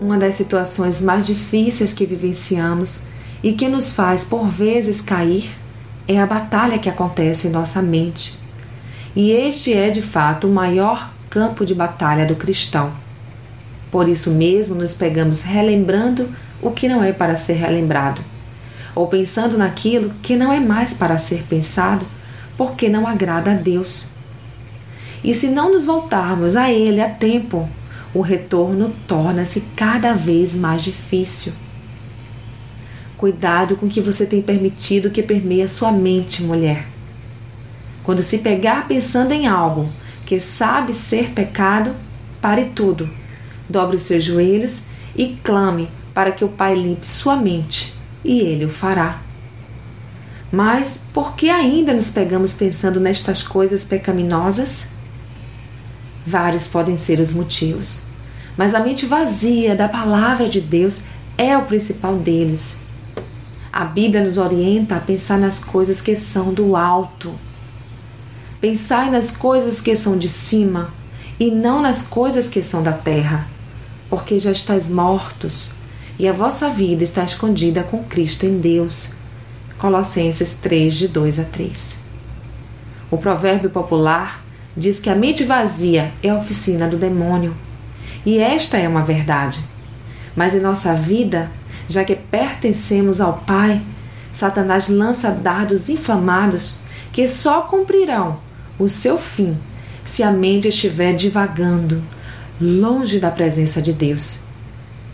Uma das situações mais difíceis que vivenciamos e que nos faz por vezes cair é a batalha que acontece em nossa mente. E este é de fato o maior campo de batalha do cristão. Por isso mesmo nos pegamos relembrando o que não é para ser relembrado, ou pensando naquilo que não é mais para ser pensado, porque não agrada a Deus. E se não nos voltarmos a Ele a tempo, o retorno torna-se cada vez mais difícil. Cuidado com o que você tem permitido que permeia sua mente, mulher. Quando se pegar pensando em algo que sabe ser pecado, pare tudo, dobre os seus joelhos e clame para que o Pai limpe sua mente, e Ele o fará. Mas por que ainda nos pegamos pensando nestas coisas pecaminosas? Vários podem ser os motivos mas a mente vazia da palavra de Deus é o principal deles. A Bíblia nos orienta a pensar nas coisas que são do alto. Pensai nas coisas que são de cima e não nas coisas que são da terra, porque já estáis mortos e a vossa vida está escondida com Cristo em Deus. Colossenses 3, de 2 a 3. O provérbio popular diz que a mente vazia é a oficina do demônio. E esta é uma verdade. Mas em nossa vida, já que pertencemos ao Pai, Satanás lança dardos inflamados que só cumprirão o seu fim se a mente estiver divagando, longe da presença de Deus.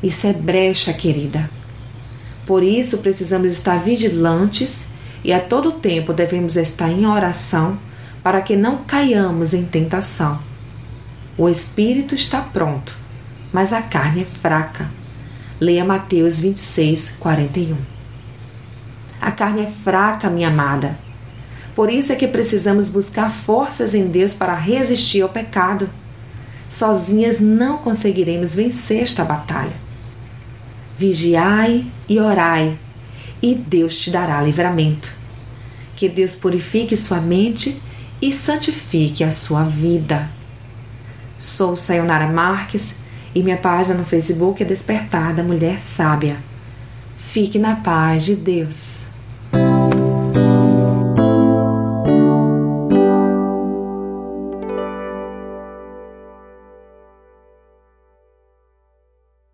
Isso é brecha, querida. Por isso precisamos estar vigilantes e a todo tempo devemos estar em oração para que não caiamos em tentação. O espírito está pronto, mas a carne é fraca. Leia Mateus 26, 41. A carne é fraca, minha amada. Por isso é que precisamos buscar forças em Deus para resistir ao pecado. Sozinhas não conseguiremos vencer esta batalha. Vigiai e orai, e Deus te dará livramento. Que Deus purifique sua mente e santifique a sua vida. Sou Sayonara Marques e minha página no Facebook é Despertar da Mulher Sábia. Fique na paz de Deus.